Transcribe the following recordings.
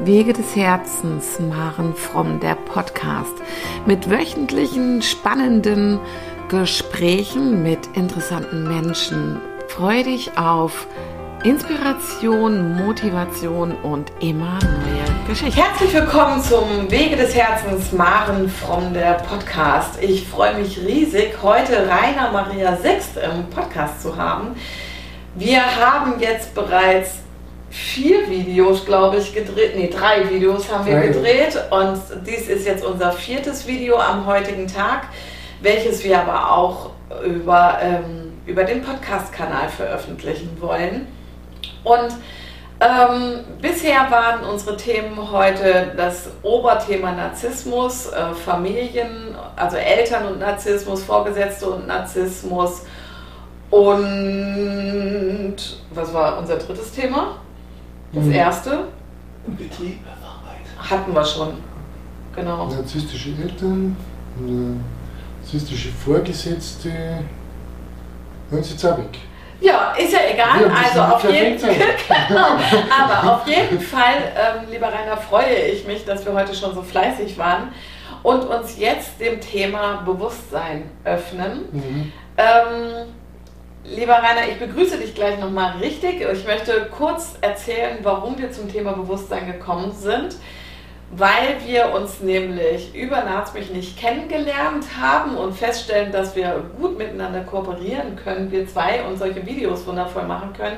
Wege des Herzens, Maren Fromm, der Podcast mit wöchentlichen spannenden Gesprächen mit interessanten Menschen. Freue dich auf Inspiration, Motivation und immer neue Geschichten. Herzlich willkommen zum Wege des Herzens, Maren Fromm, der Podcast. Ich freue mich riesig, heute Rainer Maria Sixt im Podcast zu haben. Wir haben jetzt bereits vier Videos, glaube ich, gedreht. Nee, drei Videos haben wir drei. gedreht. Und dies ist jetzt unser viertes Video am heutigen Tag, welches wir aber auch über, ähm, über den Podcast-Kanal veröffentlichen wollen. Und ähm, bisher waren unsere Themen heute das Oberthema Narzissmus, äh, Familien, also Eltern und Narzissmus, Vorgesetzte und Narzissmus. Und was war unser drittes Thema? Das mhm. erste? Betrieb, Hatten wir schon. Genau. Narzisstische Eltern, narzisstische Vorgesetzte. Hören Sie weg. Ja, ist ja egal. Ja, also auf jeden, genau. Aber auf jeden Fall, ähm, lieber Rainer, freue ich mich, dass wir heute schon so fleißig waren und uns jetzt dem Thema Bewusstsein öffnen. Mhm. Ähm, Lieber Rainer, ich begrüße dich gleich nochmal richtig. Ich möchte kurz erzählen, warum wir zum Thema Bewusstsein gekommen sind. Weil wir uns nämlich über Naz mich nicht kennengelernt haben und feststellen, dass wir gut miteinander kooperieren können, wir zwei und solche Videos wundervoll machen können.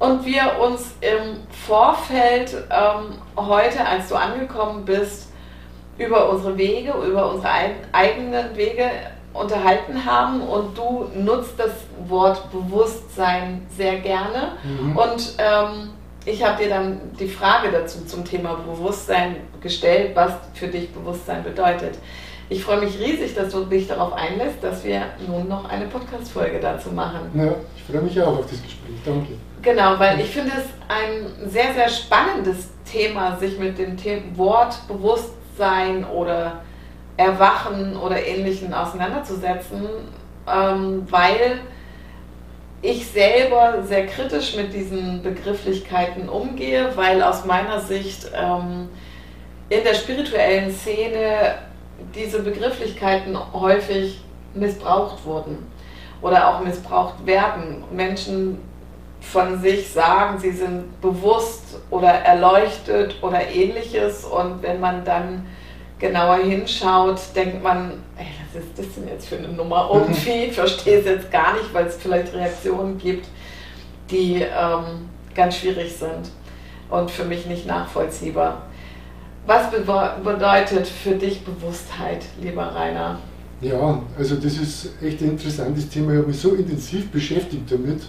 Und wir uns im Vorfeld ähm, heute, als du angekommen bist, über unsere Wege, über unsere eigenen Wege unterhalten haben und du nutzt das Wort Bewusstsein sehr gerne. Mhm. Und ähm, ich habe dir dann die Frage dazu zum Thema Bewusstsein gestellt, was für dich Bewusstsein bedeutet. Ich freue mich riesig, dass du dich darauf einlässt, dass wir nun noch eine Podcast-Folge dazu machen. Ja, ich freue mich auch auf das Gespräch. Danke. Genau, weil ich finde es ein sehr, sehr spannendes Thema, sich mit dem Wort Bewusstsein oder Erwachen oder Ähnlichen auseinanderzusetzen, ähm, weil ich selber sehr kritisch mit diesen Begrifflichkeiten umgehe, weil aus meiner Sicht ähm, in der spirituellen Szene diese Begrifflichkeiten häufig missbraucht wurden oder auch missbraucht werden. Menschen von sich sagen, sie sind bewusst oder erleuchtet oder ähnliches und wenn man dann genauer hinschaut, denkt man, ey, was ist das denn jetzt für eine Nummer? Irgendwie, ich verstehe es jetzt gar nicht, weil es vielleicht Reaktionen gibt, die ähm, ganz schwierig sind und für mich nicht nachvollziehbar. Was bedeutet für dich Bewusstheit, lieber Rainer? Ja, also das ist echt ein interessantes Thema. Ich habe mich so intensiv beschäftigt damit,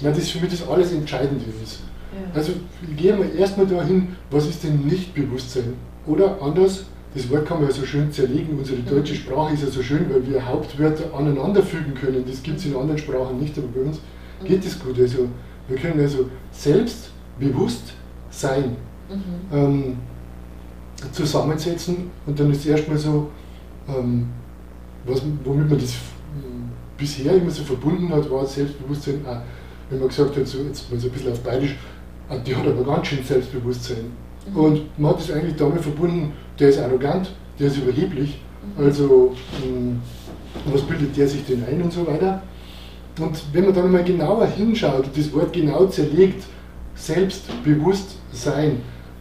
weil das für mich das alles Entscheidende ist. Ja. Also gehen wir erstmal dahin, was ist denn nicht Bewusstsein? Oder anders, das Wort kann man ja so schön zerlegen. Unsere mhm. deutsche Sprache ist ja so schön, weil wir Hauptwörter aneinanderfügen können. Das gibt es in anderen Sprachen nicht, aber bei uns mhm. geht das gut. Also wir können also selbstbewusst sein, mhm. ähm, zusammensetzen und dann ist erstmal so, ähm, was, womit man das ähm, bisher immer so verbunden hat, war Selbstbewusstsein auch, wenn man gesagt hat, so, jetzt mal so ein bisschen auf Bayerisch, die hat aber ganz schön Selbstbewusstsein. Und man hat es eigentlich damit verbunden, der ist arrogant, der ist überheblich, also hm, was bildet der sich denn ein und so weiter. Und wenn man dann mal genauer hinschaut, das Wort genau zerlegt, selbstbewusst sein,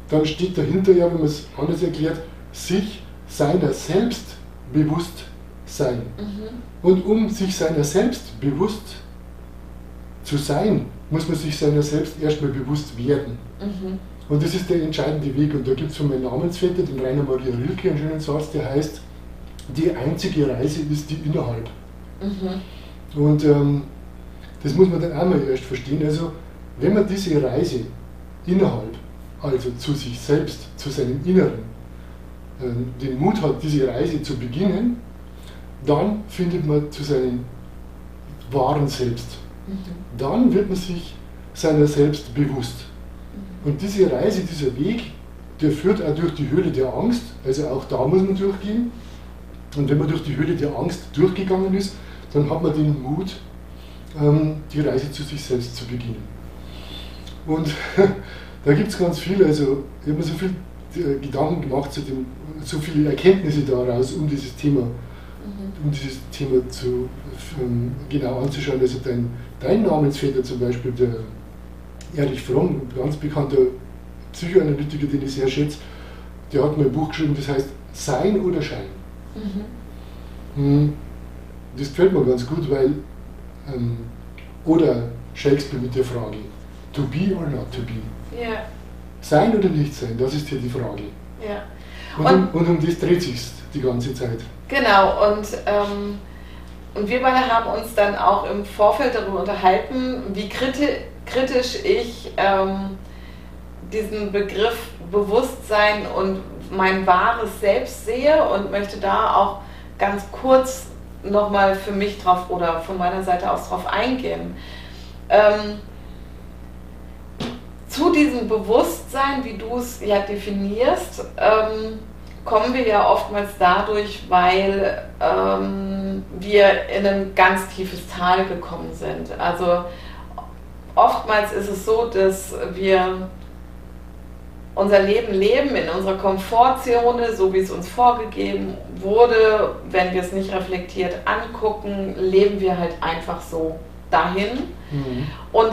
dann steht dahinter ja, wenn man es anders erklärt, sich seiner selbst bewusst sein. Mhm. Und um sich seiner selbst bewusst zu sein, muss man sich seiner selbst erstmal bewusst werden. Mhm. Und das ist der entscheidende Weg. Und da gibt es von meinem Namensvetter, den Rainer Maria Rilke, einen schönen Satz, der heißt, die einzige Reise ist die innerhalb. Mhm. Und ähm, das muss man dann auch mal erst verstehen. Also, wenn man diese Reise innerhalb, also zu sich selbst, zu seinem Inneren, äh, den Mut hat, diese Reise zu beginnen, dann findet man zu seinem wahren Selbst. Mhm. Dann wird man sich seiner selbst bewusst. Und diese Reise, dieser Weg, der führt auch durch die Höhle der Angst. Also auch da muss man durchgehen. Und wenn man durch die Höhle der Angst durchgegangen ist, dann hat man den Mut, ähm, die Reise zu sich selbst zu beginnen. Und da gibt es ganz viel. Also ich habe mir so viel äh, Gedanken gemacht, zu dem, so viele Erkenntnisse daraus, um dieses Thema, mhm. um dieses Thema zu, ähm, genau anzuschauen. Also dein, dein Namensvetter zum Beispiel, der Erich Fromm, ein ganz bekannter Psychoanalytiker, den ich sehr schätze, der hat mal ein Buch geschrieben, das heißt Sein oder Schein. Mhm. Hm, das gefällt mir ganz gut, weil, ähm, oder Shakespeare mit der Frage, to be or not to be. Ja. Sein oder nicht sein, das ist hier die Frage. Ja. Und, und, um, und um das dreht sich die ganze Zeit. Genau, und, ähm, und wir beide haben uns dann auch im Vorfeld darüber unterhalten, wie kriti kritisch ich ähm, diesen Begriff Bewusstsein und mein wahres Selbst sehe und möchte da auch ganz kurz nochmal für mich drauf oder von meiner Seite aus drauf eingehen. Ähm, zu diesem Bewusstsein, wie du es ja definierst, ähm, kommen wir ja oftmals dadurch, weil ähm, wir in ein ganz tiefes Tal gekommen sind. Also oftmals ist es so, dass wir unser Leben leben in unserer Komfortzone, so wie es uns vorgegeben wurde. Wenn wir es nicht reflektiert angucken, leben wir halt einfach so dahin. Mhm. Und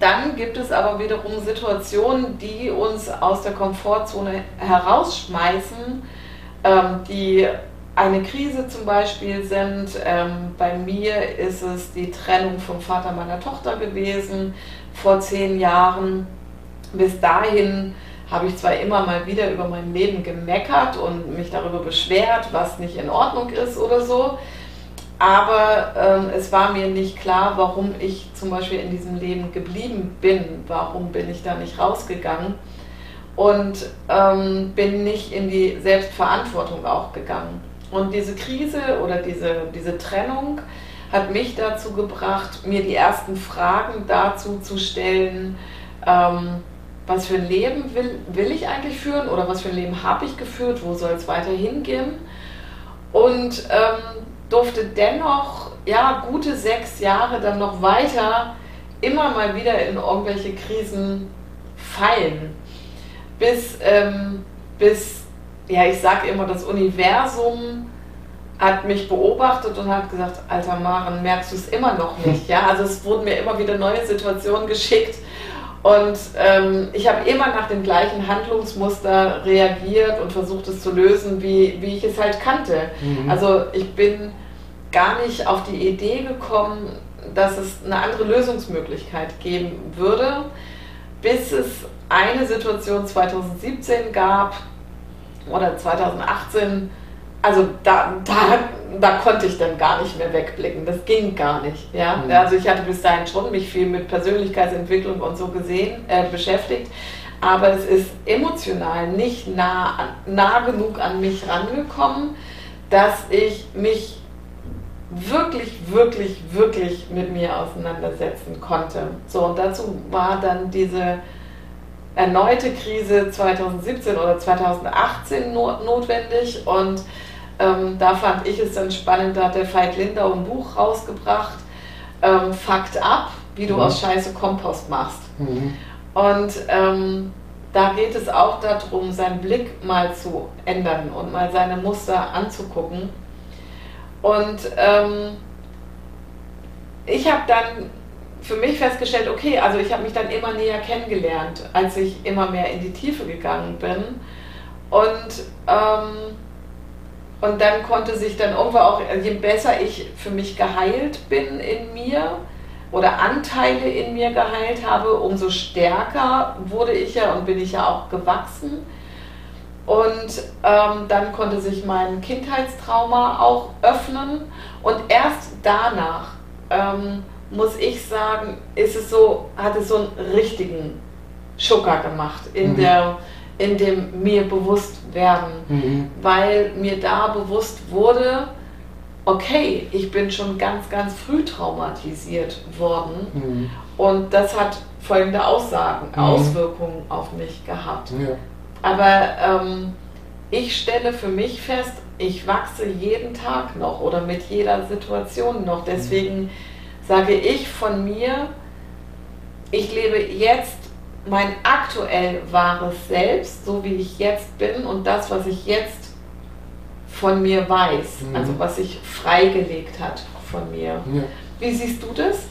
dann gibt es aber wiederum Situationen, die uns aus der Komfortzone herausschmeißen, ähm, die eine Krise zum Beispiel sind. Ähm, bei mir ist es die Trennung vom Vater meiner Tochter gewesen vor zehn Jahren. Bis dahin habe ich zwar immer mal wieder über mein Leben gemeckert und mich darüber beschwert, was nicht in Ordnung ist oder so, aber ähm, es war mir nicht klar, warum ich zum Beispiel in diesem Leben geblieben bin, warum bin ich da nicht rausgegangen und ähm, bin nicht in die Selbstverantwortung auch gegangen. Und diese Krise oder diese, diese Trennung hat mich dazu gebracht, mir die ersten Fragen dazu zu stellen, ähm, was für ein Leben will, will ich eigentlich führen oder was für ein Leben habe ich geführt, wo soll es weiter hingehen. Und ähm, durfte dennoch ja, gute sechs Jahre dann noch weiter immer mal wieder in irgendwelche Krisen fallen. Bis, ähm, bis ja, ich sage immer, das Universum hat mich beobachtet und hat gesagt, alter Maren, merkst du es immer noch nicht? Ja, also es wurden mir immer wieder neue Situationen geschickt und ähm, ich habe immer nach dem gleichen Handlungsmuster reagiert und versucht es zu lösen, wie, wie ich es halt kannte. Mhm. Also ich bin gar nicht auf die Idee gekommen, dass es eine andere Lösungsmöglichkeit geben würde, bis es eine Situation 2017 gab oder 2018, also da, da, da konnte ich dann gar nicht mehr wegblicken. Das ging gar nicht. Ja? Mhm. Also ich hatte bis dahin schon mich viel mit Persönlichkeitsentwicklung und so gesehen, äh, beschäftigt. Aber es ist emotional nicht nah, nah genug an mich rangekommen, dass ich mich wirklich, wirklich, wirklich mit mir auseinandersetzen konnte. So, und dazu war dann diese erneute Krise 2017 oder 2018 notwendig und ähm, da fand ich es dann spannend, da hat der Veit Lindau ein Buch rausgebracht, ähm, Fakt ab, wie du mhm. aus Scheiße Kompost machst. Mhm. Und ähm, da geht es auch darum, seinen Blick mal zu ändern und mal seine Muster anzugucken. Und ähm, ich habe dann für mich festgestellt, okay, also ich habe mich dann immer näher kennengelernt, als ich immer mehr in die Tiefe gegangen bin. Und ähm, und dann konnte sich dann irgendwann auch, je besser ich für mich geheilt bin in mir oder Anteile in mir geheilt habe, umso stärker wurde ich ja und bin ich ja auch gewachsen. Und ähm, dann konnte sich mein Kindheitstrauma auch öffnen. Und erst danach, ähm, muss ich sagen, ist es so, hat es so einen richtigen Schucker gemacht in mhm. der in dem mir bewusst werden, mhm. weil mir da bewusst wurde, okay, ich bin schon ganz, ganz früh traumatisiert worden mhm. und das hat folgende Aussagen, mhm. Auswirkungen auf mich gehabt. Ja. Aber ähm, ich stelle für mich fest, ich wachse jeden Tag noch oder mit jeder Situation noch. Deswegen sage ich von mir, ich lebe jetzt mein aktuell wahres Selbst, so wie ich jetzt bin und das, was ich jetzt von mir weiß, mhm. also was sich freigelegt hat von mir. Ja. Wie siehst du das?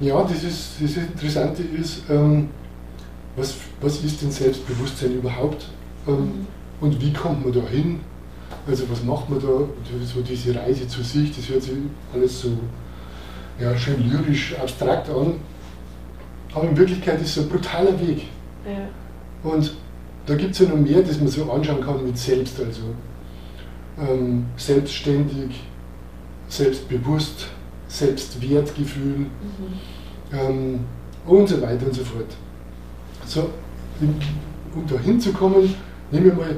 Ja, das, ist, das Interessante ist, ähm, was, was ist denn Selbstbewusstsein überhaupt ähm, mhm. und wie kommt man da hin? Also was macht man da? So diese Reise zu sich, das hört sich alles so ja, schön lyrisch, abstrakt an. Aber in Wirklichkeit ist es ein brutaler Weg. Ja. Und da gibt es ja noch mehr, das man so anschauen kann mit selbst. Also ähm, selbstständig, selbstbewusst, Selbstwertgefühl mhm. ähm, und so weiter und so fort. So, um da hinzukommen, nehmen wir mal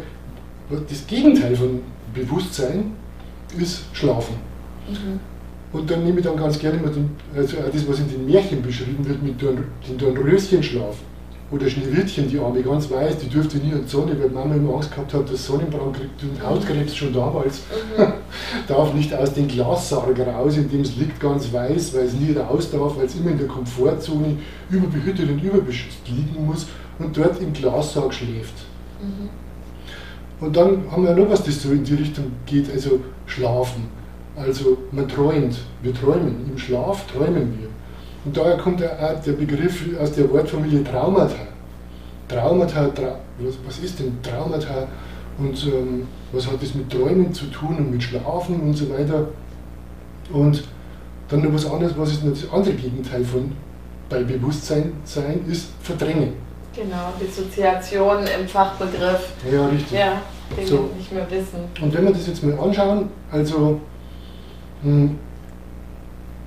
das Gegenteil von Bewusstsein ist Schlafen. Mhm. Und dann nehme ich dann ganz gerne mal den, also das, was in den Märchen beschrieben wird, mit dem Dornröschenschlaf. Oder Schneewittchen, die Arme ganz weiß, die dürfte nie in die Sonne, weil Mama immer Angst gehabt hat, dass Sonnenbrand kriegt und Hautkrebs schon damals. Mhm. darf nicht aus dem Glassarg raus, in dem es liegt, ganz weiß, weil es nie raus darf, weil es immer in der Komfortzone überbehütet und überbeschützt liegen muss und dort im Glassarg schläft. Mhm. Und dann haben wir noch was, das so in die Richtung geht, also Schlafen. Also man träumt, wir träumen, im Schlaf träumen wir. Und daher kommt auch der Begriff aus der Wortfamilie Traumata. Traumata, Tra was ist denn Traumata und ähm, was hat das mit Träumen zu tun und mit Schlafen und so weiter. Und dann noch was anderes, was ist das andere Gegenteil von bei Bewusstsein sein, ist Verdrängen. Genau, Dissoziation im Fachbegriff. Ja, richtig. Ja, den so. nicht mehr wissen. Und wenn wir das jetzt mal anschauen, also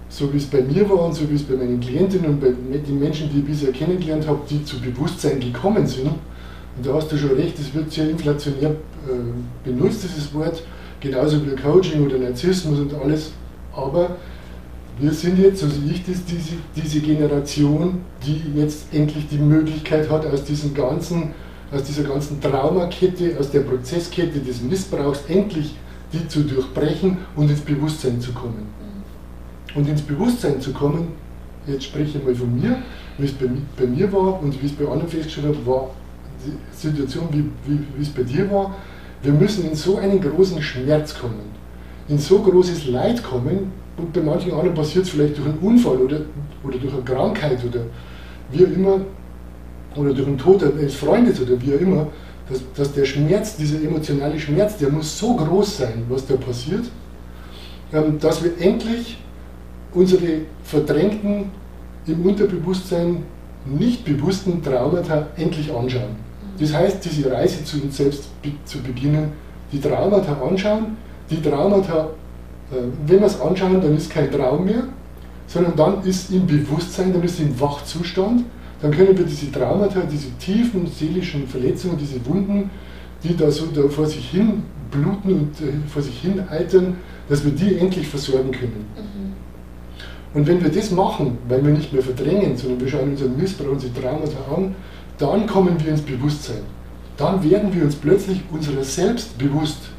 so wie es bei mir war und so wie es bei meinen Klientinnen und bei den Menschen, die ich bisher kennengelernt habe, die zu Bewusstsein gekommen sind, und da hast du schon recht, es wird sehr inflationär äh, benutzt, dieses Wort, genauso wie Coaching oder Narzissmus und alles, aber wir sind jetzt, so sehe ich das, diese, diese Generation, die jetzt endlich die Möglichkeit hat, aus diesem ganzen, aus dieser ganzen Traumakette, aus der Prozesskette des Missbrauchs endlich die zu durchbrechen und ins Bewusstsein zu kommen. Und ins Bewusstsein zu kommen, jetzt spreche ich mal von mir, wie es bei, bei mir war und wie es bei anderen festgestellt habe, war die Situation, wie, wie, wie es bei dir war. Wir müssen in so einen großen Schmerz kommen, in so großes Leid kommen, und bei manchen anderen passiert es vielleicht durch einen Unfall oder, oder durch eine Krankheit oder wie auch immer, oder durch den Tod eines Freundes oder wie auch immer, dass, dass der Schmerz, dieser emotionale Schmerz, der muss so groß sein, was da passiert, ähm, dass wir endlich unsere verdrängten, im Unterbewusstsein nicht bewussten Traumata endlich anschauen. Das heißt, diese Reise zu uns selbst zu beginnen, die Traumata anschauen, die Traumata, äh, wenn wir es anschauen, dann ist kein Traum mehr, sondern dann ist im Bewusstsein, dann ist im Wachzustand dann können wir diese Traumata, diese tiefen seelischen Verletzungen, diese Wunden, die da so da vor sich hin bluten und äh, vor sich hin eitern, dass wir die endlich versorgen können. Mhm. Und wenn wir das machen, weil wir nicht mehr verdrängen, sondern wir schauen unseren Missbrauch, unsere Traumata an, dann kommen wir ins Bewusstsein. Dann werden wir uns plötzlich unserer selbst bewusst.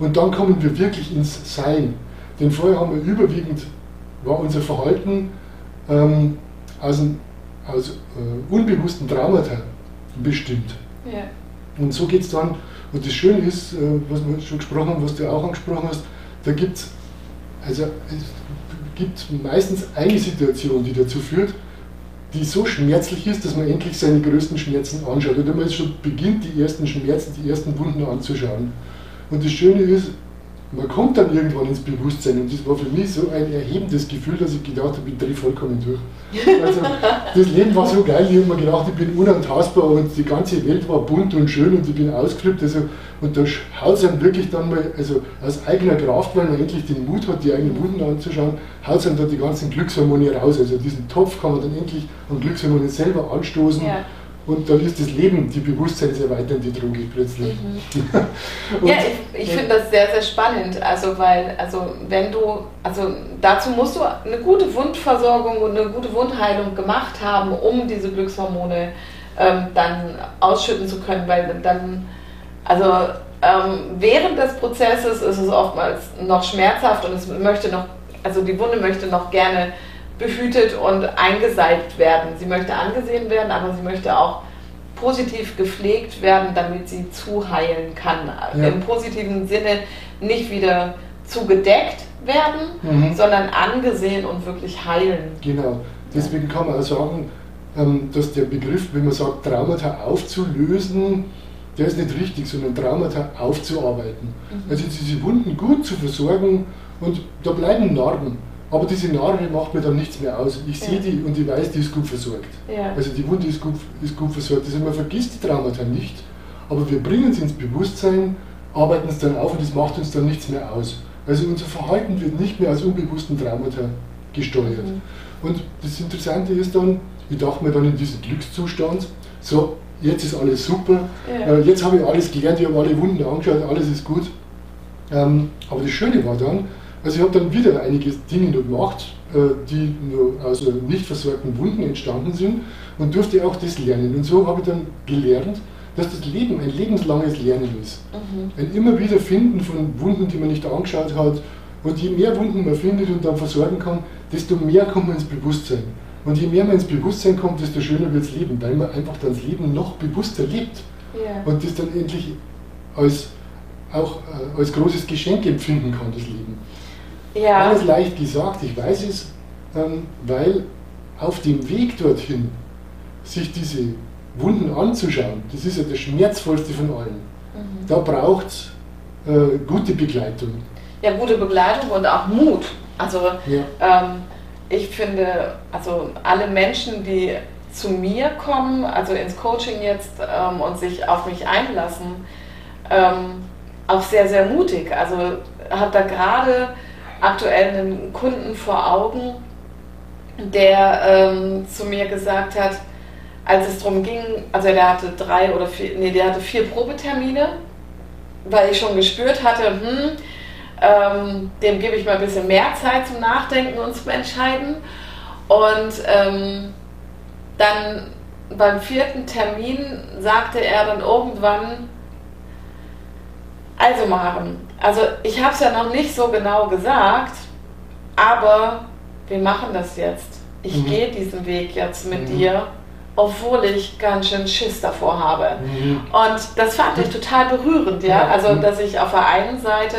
Und dann kommen wir wirklich ins Sein. Denn vorher haben wir überwiegend, war unser Verhalten ähm, aus dem aus äh, unbewussten Traumata bestimmt. Ja. Und so geht es dann, und das Schöne ist, äh, was wir schon gesprochen haben, was du auch angesprochen hast, da gibt es, also es gibt meistens eine Situation, die dazu führt, die so schmerzlich ist, dass man endlich seine größten Schmerzen anschaut. Oder man schon beginnt, die ersten Schmerzen, die ersten Wunden anzuschauen. Und das Schöne ist, man kommt dann irgendwann ins Bewusstsein und das war für mich so ein erhebendes Gefühl, dass ich gedacht habe, ich drehe vollkommen durch. Also das Leben war so geil, ich habe mir gedacht, ich bin unantastbar und die ganze Welt war bunt und schön und ich bin ausgeflippt. Also, und da haut es einem wirklich dann mal, also aus eigener Kraft, weil man endlich den Mut hat, die eigenen Wunden anzuschauen, haut es einem da die ganzen Glückshormone raus. Also diesen Topf kann man dann endlich an Glückshormone selber anstoßen. Ja und dann ist das Leben die bewusstseinserweiternde Droge plötzlich. Mhm. ja, ich, ich finde das sehr, sehr spannend. Also, weil, also, wenn du, also dazu musst du eine gute Wundversorgung und eine gute Wundheilung gemacht haben, um diese Glückshormone ähm, dann ausschütten zu können, weil dann, also ähm, während des Prozesses ist es oftmals noch schmerzhaft und es möchte noch, also die Wunde möchte noch gerne behütet und eingeseibt werden. Sie möchte angesehen werden, aber sie möchte auch positiv gepflegt werden, damit sie zuheilen kann. Ja. Im positiven Sinne nicht wieder zugedeckt werden, mhm. sondern angesehen und wirklich heilen. Genau. Deswegen kann man auch sagen, ähm, dass der Begriff, wenn man sagt, Traumata aufzulösen, der ist nicht richtig, sondern Traumata aufzuarbeiten. Mhm. Also diese Wunden gut zu versorgen und da bleiben Narben. Aber diese Narbe macht mir dann nichts mehr aus. Ich sehe die und ich weiß, die ist gut versorgt. Also die Wunde ist gut, ist gut versorgt. Also man vergisst die Traumata nicht, aber wir bringen sie ins Bewusstsein, arbeiten es dann auf und es macht uns dann nichts mehr aus. Also unser Verhalten wird nicht mehr als unbewussten Traumata gesteuert. Mhm. Und das Interessante ist dann, ich dachte mir dann in diesem Glückszustand, so, jetzt ist alles super, ja. äh, jetzt habe ich alles gelernt, ich habe alle Wunden angeschaut, alles ist gut. Ähm, aber das Schöne war dann, also ich habe dann wieder einige Dinge gemacht, äh, die nur aus nicht versorgten Wunden entstanden sind und durfte auch das lernen. Und so habe ich dann gelernt, dass das Leben ein lebenslanges Lernen ist. Mhm. Ein immer wieder Finden von Wunden, die man nicht angeschaut hat. Und je mehr Wunden man findet und dann versorgen kann, desto mehr kommt man ins Bewusstsein. Und je mehr man ins Bewusstsein kommt, desto schöner wird das Leben, weil man einfach das Leben noch bewusster lebt. Yeah. Und das dann endlich als, auch äh, als großes Geschenk empfinden kann, das Leben. Ja. Alles leicht gesagt, ich weiß es, ähm, weil auf dem Weg dorthin, sich diese Wunden anzuschauen, das ist ja das Schmerzvollste von allen. Mhm. Da braucht es äh, gute Begleitung. Ja, gute Begleitung und auch Mut. Also ja. ähm, ich finde, also alle Menschen, die zu mir kommen, also ins Coaching jetzt ähm, und sich auf mich einlassen, ähm, auch sehr, sehr mutig. Also habe da gerade aktuell einen Kunden vor Augen, der ähm, zu mir gesagt hat, als es darum ging, also der hatte drei oder vier, nee, der hatte vier Probetermine, weil ich schon gespürt hatte, hm, ähm, dem gebe ich mal ein bisschen mehr Zeit zum Nachdenken und zum Entscheiden. Und ähm, dann beim vierten Termin sagte er dann irgendwann, also Maren, also ich habe es ja noch nicht so genau gesagt, aber wir machen das jetzt. Ich mhm. gehe diesen Weg jetzt mit mhm. dir, obwohl ich ganz schön Schiss davor habe. Mhm. Und das fand ich total berührend, ja. Also, dass ich auf der einen Seite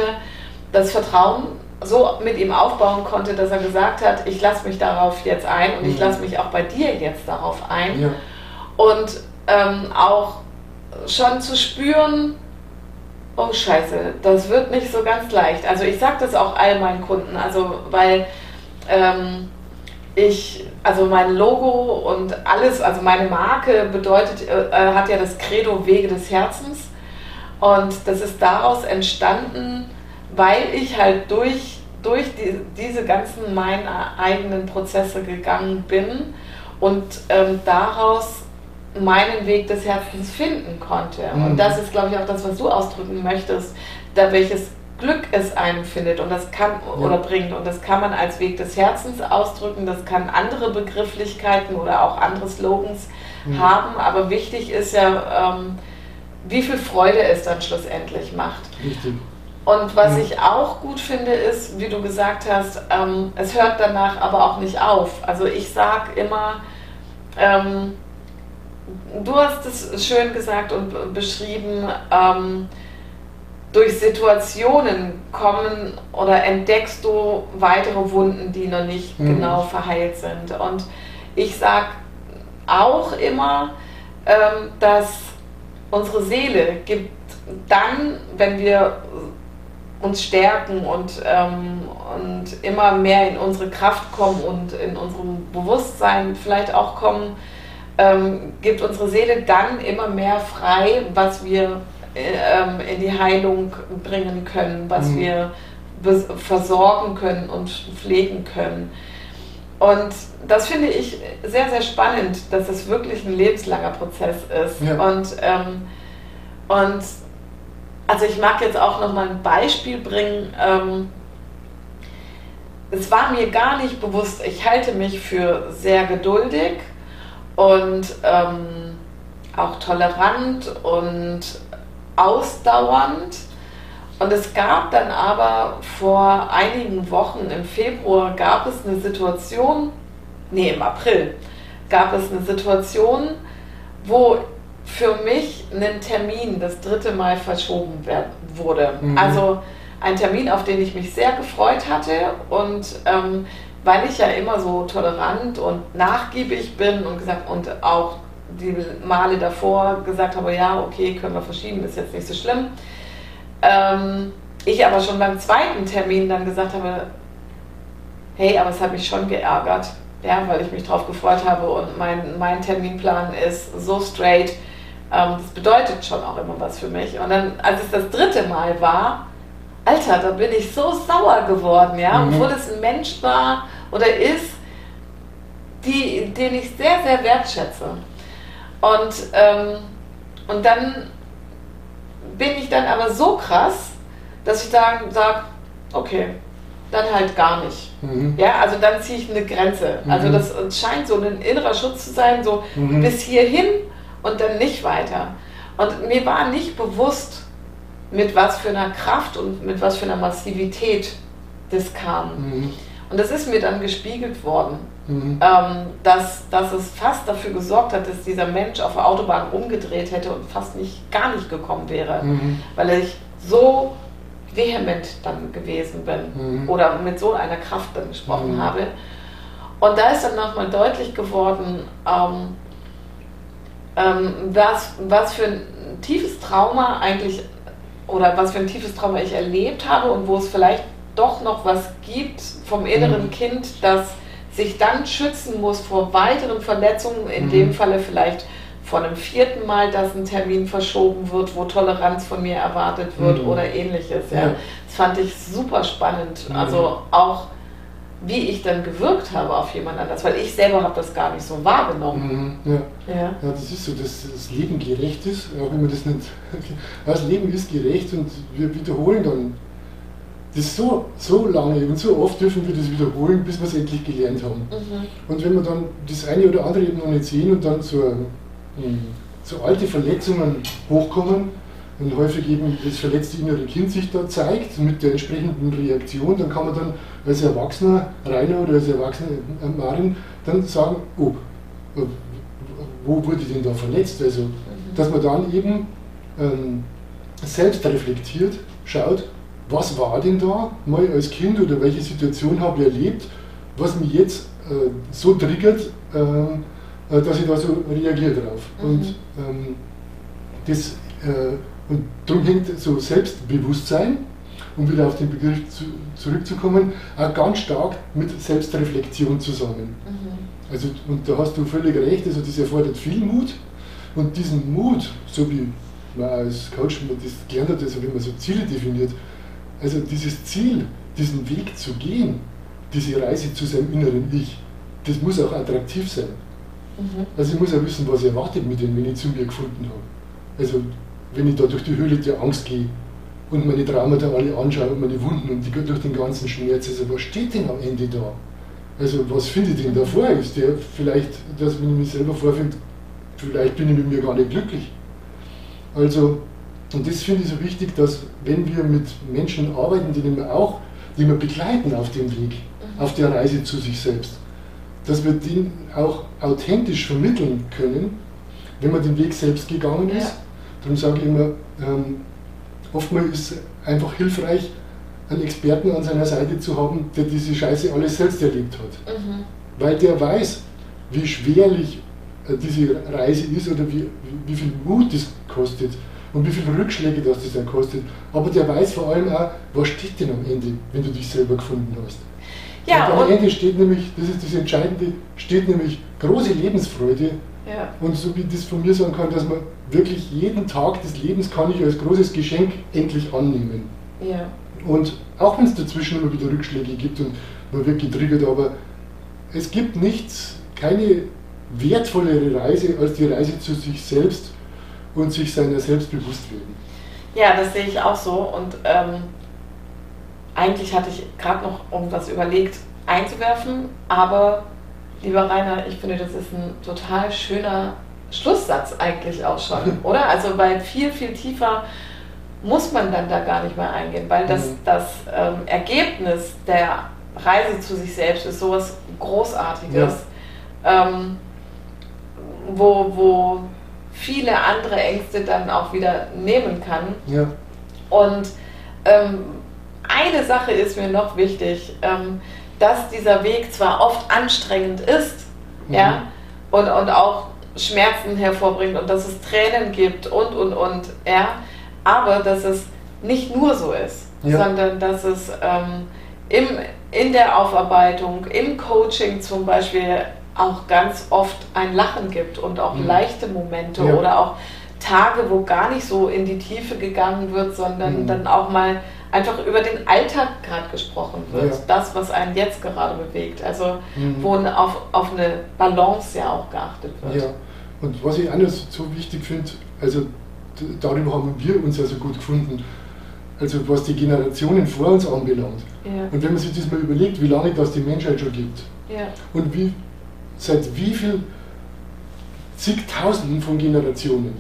das Vertrauen so mit ihm aufbauen konnte, dass er gesagt hat, ich lasse mich darauf jetzt ein und ich mhm. lasse mich auch bei dir jetzt darauf ein. Ja. Und ähm, auch schon zu spüren, oh scheiße, das wird nicht so ganz leicht. Also ich sage das auch all meinen Kunden, also weil ähm, ich, also mein Logo und alles, also meine Marke bedeutet, äh, hat ja das Credo Wege des Herzens. Und das ist daraus entstanden, weil ich halt durch, durch die, diese ganzen meine eigenen Prozesse gegangen bin und ähm, daraus meinen Weg des Herzens finden konnte. Mhm. Und das ist, glaube ich, auch das, was du ausdrücken möchtest, da welches Glück es einem findet und das kann ja. oder bringt. Und das kann man als Weg des Herzens ausdrücken, das kann andere Begrifflichkeiten oder auch andere Slogans mhm. haben, aber wichtig ist ja, ähm, wie viel Freude es dann schlussendlich macht. Richtig. Und was ich auch gut finde, ist, wie du gesagt hast, ähm, es hört danach aber auch nicht auf. Also ich sage immer, ähm, du hast es schön gesagt und beschrieben, ähm, durch Situationen kommen oder entdeckst du weitere Wunden, die noch nicht mhm. genau verheilt sind. Und ich sage auch immer, ähm, dass unsere Seele gibt dann, wenn wir uns stärken und, ähm, und immer mehr in unsere Kraft kommen und in unserem Bewusstsein vielleicht auch kommen, ähm, gibt unsere Seele dann immer mehr frei, was wir ähm, in die Heilung bringen können, was mhm. wir versorgen können und pflegen können. Und das finde ich sehr, sehr spannend, dass es wirklich ein lebenslanger Prozess ist. Ja. Und, ähm, und also ich mag jetzt auch noch mal ein Beispiel bringen. Ähm, es war mir gar nicht bewusst, ich halte mich für sehr geduldig und ähm, auch tolerant und ausdauernd. Und es gab dann aber vor einigen Wochen im Februar gab es eine Situation nee, im April, gab es eine Situation, wo für mich ein Termin das dritte Mal verschoben werden, wurde. Mhm. Also ein Termin, auf den ich mich sehr gefreut hatte und ähm, weil ich ja immer so tolerant und nachgiebig bin und gesagt und auch die Male davor gesagt habe, ja, okay, können wir verschieben, ist jetzt nicht so schlimm. Ähm, ich aber schon beim zweiten Termin dann gesagt habe, hey, aber es hat mich schon geärgert, ja, weil ich mich darauf gefreut habe und mein, mein Terminplan ist so straight. Ähm, das bedeutet schon auch immer was für mich. Und dann, als es das dritte Mal war, Alter, da bin ich so sauer geworden, ja, mhm. obwohl es ein Mensch war oder ist, die, den ich sehr, sehr wertschätze. Und, ähm, und dann bin ich dann aber so krass, dass ich dann sage, okay, dann halt gar nicht. Mhm. Ja, also dann ziehe ich eine Grenze. Mhm. Also das scheint so ein innerer Schutz zu sein, so mhm. bis hierhin und dann nicht weiter. Und mir war nicht bewusst, mit was für einer Kraft und mit was für einer Massivität das kam. Mhm. Und das ist mir dann gespiegelt worden, mhm. ähm, dass, dass es fast dafür gesorgt hat, dass dieser Mensch auf der Autobahn umgedreht hätte und fast nicht, gar nicht gekommen wäre, mhm. weil ich so vehement dann gewesen bin mhm. oder mit so einer Kraft dann gesprochen mhm. habe. Und da ist dann nochmal deutlich geworden, ähm, ähm, was, was für ein tiefes Trauma eigentlich oder was für ein tiefes Trauma ich erlebt habe und wo es vielleicht doch noch was gibt vom inneren mhm. Kind, das sich dann schützen muss vor weiteren Verletzungen, in mhm. dem Falle vielleicht von einem vierten Mal, dass ein Termin verschoben wird, wo Toleranz von mir erwartet wird mhm. oder ähnliches. Ja. Das fand ich super spannend. Mhm. Also auch wie ich dann gewirkt habe auf jemand anders, weil ich selber habe das gar nicht so wahrgenommen. Mhm, ja. Ja. ja, das ist so, dass das Leben gerecht ist, auch wenn man das nicht. Das Leben ist gerecht und wir wiederholen dann das so, so lange und so oft dürfen wir das wiederholen, bis wir es endlich gelernt haben. Mhm. Und wenn wir dann das eine oder andere eben noch nicht sehen und dann so, ähm, so alte Verletzungen hochkommen, und häufig eben das verletzte innere Kind sich da zeigt, mit der entsprechenden Reaktion, dann kann man dann als Erwachsener Rainer oder als Erwachsener äh, Marin dann sagen, oh, äh, wo wurde ich denn da verletzt? Also, mhm. dass man dann eben ähm, selbst reflektiert, schaut, was war denn da mal als Kind oder welche Situation habe ich erlebt, was mich jetzt äh, so triggert, ähm, äh, dass ich da so reagiere drauf. Mhm. Und ähm, das äh, und darum hängt so Selbstbewusstsein, um wieder auf den Begriff zu, zurückzukommen, auch ganz stark mit Selbstreflexion zusammen. Mhm. Also, und da hast du völlig recht, also das erfordert viel Mut. Und diesen Mut, so wie man als Coach das gelernt hat, also wenn man so Ziele definiert, also dieses Ziel, diesen Weg zu gehen, diese Reise zu seinem inneren Ich, das muss auch attraktiv sein. Mhm. Also ich muss auch wissen, was erwartet mit dem, wenn ich zu mir gefunden habe. Also wenn ich da durch die Höhle der Angst gehe und meine Traumata alle anschaue und meine Wunden und die durch den ganzen Schmerz, also was steht denn am Ende da? Also was finde ich denn da vor? Ist der vielleicht, dass wenn ich mich selber vorfinde, vielleicht bin ich mit mir gar nicht glücklich. Also, und das finde ich so wichtig, dass wenn wir mit Menschen arbeiten, die wir auch, die wir begleiten auf dem Weg, auf der Reise zu sich selbst, dass wir den auch authentisch vermitteln können, wenn man den Weg selbst gegangen ist. Ja Darum sage ich immer, ähm, oftmals ist es einfach hilfreich, einen Experten an seiner Seite zu haben, der diese Scheiße alles selbst erlebt hat. Mhm. Weil der weiß, wie schwerlich äh, diese Reise ist oder wie, wie viel Mut das kostet und wie viele Rückschläge das das auch kostet. Aber der weiß vor allem auch, was steht denn am Ende, wenn du dich selber gefunden hast. Ja, und am Ende steht nämlich, das ist das Entscheidende, steht nämlich große Lebensfreude ja. Und so wie ich das von mir sagen kann, dass man wirklich jeden Tag des Lebens kann ich als großes Geschenk endlich annehmen. Ja. Und auch wenn es dazwischen immer wieder Rückschläge gibt und man wird getriggert, aber es gibt nichts, keine wertvollere Reise als die Reise zu sich selbst und sich seiner selbst bewusst werden. Ja, das sehe ich auch so. Und ähm, eigentlich hatte ich gerade noch irgendwas überlegt einzuwerfen, aber Lieber Rainer, ich finde, das ist ein total schöner Schlusssatz eigentlich auch schon, oder? Also weil viel, viel tiefer muss man dann da gar nicht mehr eingehen, weil das, mhm. das ähm, Ergebnis der Reise zu sich selbst ist sowas Großartiges. Ja. ähm, wo, wo viele andere Ängste dann auch wieder nehmen kann. Ja. Und ähm, eine Sache ist mir noch wichtig, ähm, dass dieser Weg zwar oft anstrengend ist, mhm. ja, und, und auch Schmerzen hervorbringt und dass es Tränen gibt und, und, und, ja, aber dass es nicht nur so ist, ja. sondern dass es ähm, im, in der Aufarbeitung, im Coaching zum Beispiel auch ganz oft ein Lachen gibt und auch mhm. leichte Momente ja. oder auch Tage, wo gar nicht so in die Tiefe gegangen wird, sondern mhm. dann auch mal einfach über den Alltag gerade gesprochen wird. Ja. Das, was einen jetzt gerade bewegt. Also mhm. wo auf, auf eine Balance ja auch geachtet wird. Ja, und was ich noch so wichtig finde, also darüber haben wir uns ja so gut gefunden, also was die Generationen vor uns anbelangt. Ja. Und wenn man sich das mal überlegt, wie lange das die Menschheit schon gibt ja. und wie, seit wie viel zigtausenden von Generationen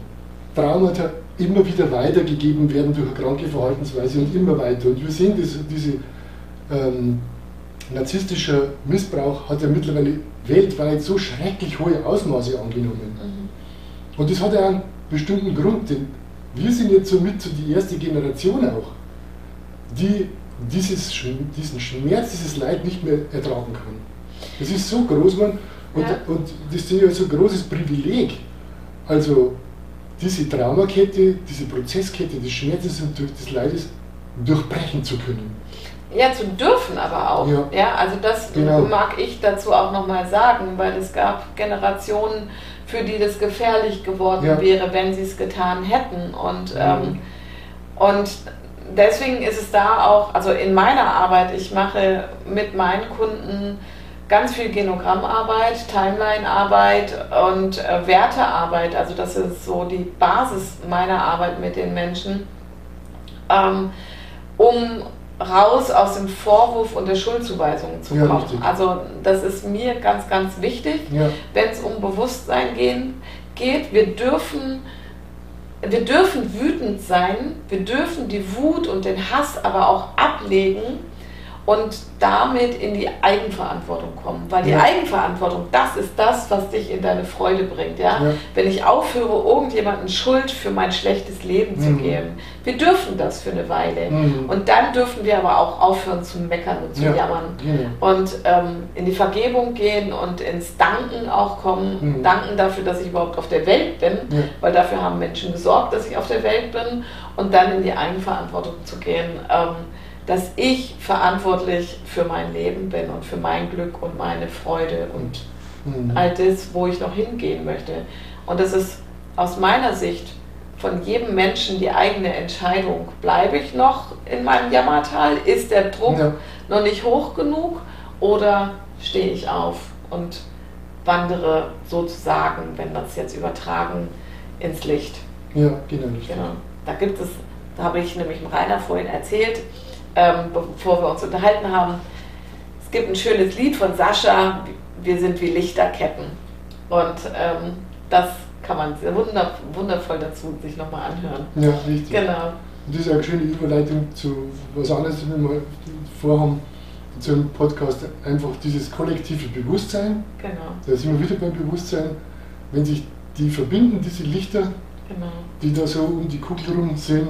Traumata immer wieder weitergegeben werden durch eine kranke Verhaltensweise und immer weiter. Und wir sehen, dass diese ähm, narzisstischer Missbrauch hat ja mittlerweile weltweit so schrecklich hohe Ausmaße angenommen. Mhm. Und das hat ja einen bestimmten Grund, denn wir sind jetzt somit so die erste Generation auch, die dieses, diesen Schmerz, dieses Leid nicht mehr ertragen kann. Das ist so groß, man, und, ja. und das ist ja so ein großes Privileg. Also diese Traumakette, diese Prozesskette des Schmerzes und des Leides durchbrechen zu können. Ja, zu dürfen aber auch. Ja, ja also das genau. mag ich dazu auch nochmal sagen, weil es gab Generationen, für die das gefährlich geworden ja. wäre, wenn sie es getan hätten. Und, ähm, und deswegen ist es da auch, also in meiner Arbeit, ich mache mit meinen Kunden ganz viel Genogrammarbeit, Timeline-Arbeit und äh, Wertearbeit. Also das ist so die Basis meiner Arbeit mit den Menschen, ähm, um raus aus dem Vorwurf und der Schuldzuweisung zu ja, kommen. Richtig. Also das ist mir ganz, ganz wichtig, ja. wenn es um Bewusstsein gehen, geht. Wir dürfen, wir dürfen wütend sein, wir dürfen die Wut und den Hass aber auch ablegen und damit in die Eigenverantwortung kommen. Weil die ja. Eigenverantwortung, das ist das, was dich in deine Freude bringt. Ja? ja. Wenn ich aufhöre, irgendjemanden Schuld für mein schlechtes Leben mhm. zu geben. Wir dürfen das für eine Weile. Mhm. Und dann dürfen wir aber auch aufhören zu meckern und zu ja. jammern. Und ähm, in die Vergebung gehen und ins Danken auch kommen. Mhm. Danken dafür, dass ich überhaupt auf der Welt bin. Weil dafür haben Menschen gesorgt, dass ich auf der Welt bin. Und dann in die Eigenverantwortung zu gehen. Ähm, dass ich verantwortlich für mein Leben bin und für mein Glück und meine Freude und mhm. all das, wo ich noch hingehen möchte. Und das ist aus meiner Sicht von jedem Menschen die eigene Entscheidung. Bleibe ich noch in meinem Jammertal? Ist der Druck ja. noch nicht hoch genug? Oder stehe ich auf und wandere sozusagen, wenn wir es jetzt übertragen, ins Licht? Ja, genau. genau. Da gibt es, da habe ich nämlich Rainer vorhin erzählt, ähm, bevor wir uns unterhalten haben. Es gibt ein schönes Lied von Sascha, Wir sind wie Lichterketten. Und ähm, das kann man sehr wunder, wundervoll dazu sich nochmal anhören. Ja, richtig. Genau. Und das ist eine schöne Überleitung zu was anderes, wenn wir vorhaben, zu einem Podcast, einfach dieses kollektive Bewusstsein. Genau. Da sind wir wieder beim Bewusstsein, wenn sich die verbinden, diese Lichter, genau. die da so um die Kugel rum sind,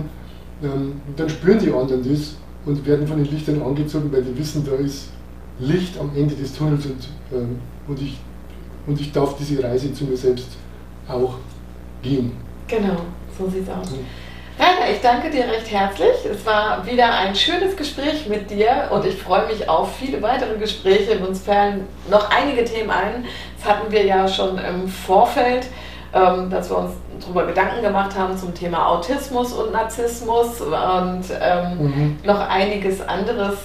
ähm, dann spüren die anderen das und werden von den Lichtern angezogen, weil die wissen, da ist Licht am Ende des Tunnels und, ähm, und, ich, und ich darf diese Reise zu mir selbst auch gehen. Genau, so sieht es aus. Mhm. Rainer, ich danke dir recht herzlich. Es war wieder ein schönes Gespräch mit dir und ich freue mich auf viele weitere Gespräche. Uns fallen noch einige Themen ein. Das hatten wir ja schon im Vorfeld, ähm, dass wir uns darüber Gedanken gemacht haben zum Thema Autismus und Narzissmus und ähm, mhm. noch einiges anderes.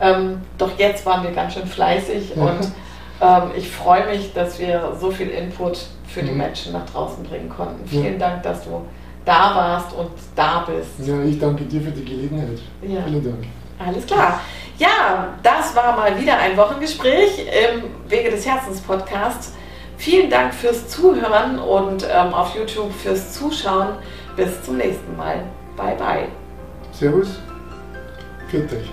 Ähm, doch jetzt waren wir ganz schön fleißig ja. und ähm, ich freue mich, dass wir so viel Input für mhm. die Menschen nach draußen bringen konnten. Vielen ja. Dank, dass du da warst und da bist. Ja, ich danke dir für die Gelegenheit. Ja. Vielen Dank. Alles klar. Ja, das war mal wieder ein Wochengespräch im Wege des Herzens Podcast. Vielen Dank fürs Zuhören und ähm, auf YouTube fürs Zuschauen. Bis zum nächsten Mal. Bye bye. Servus. Für dich.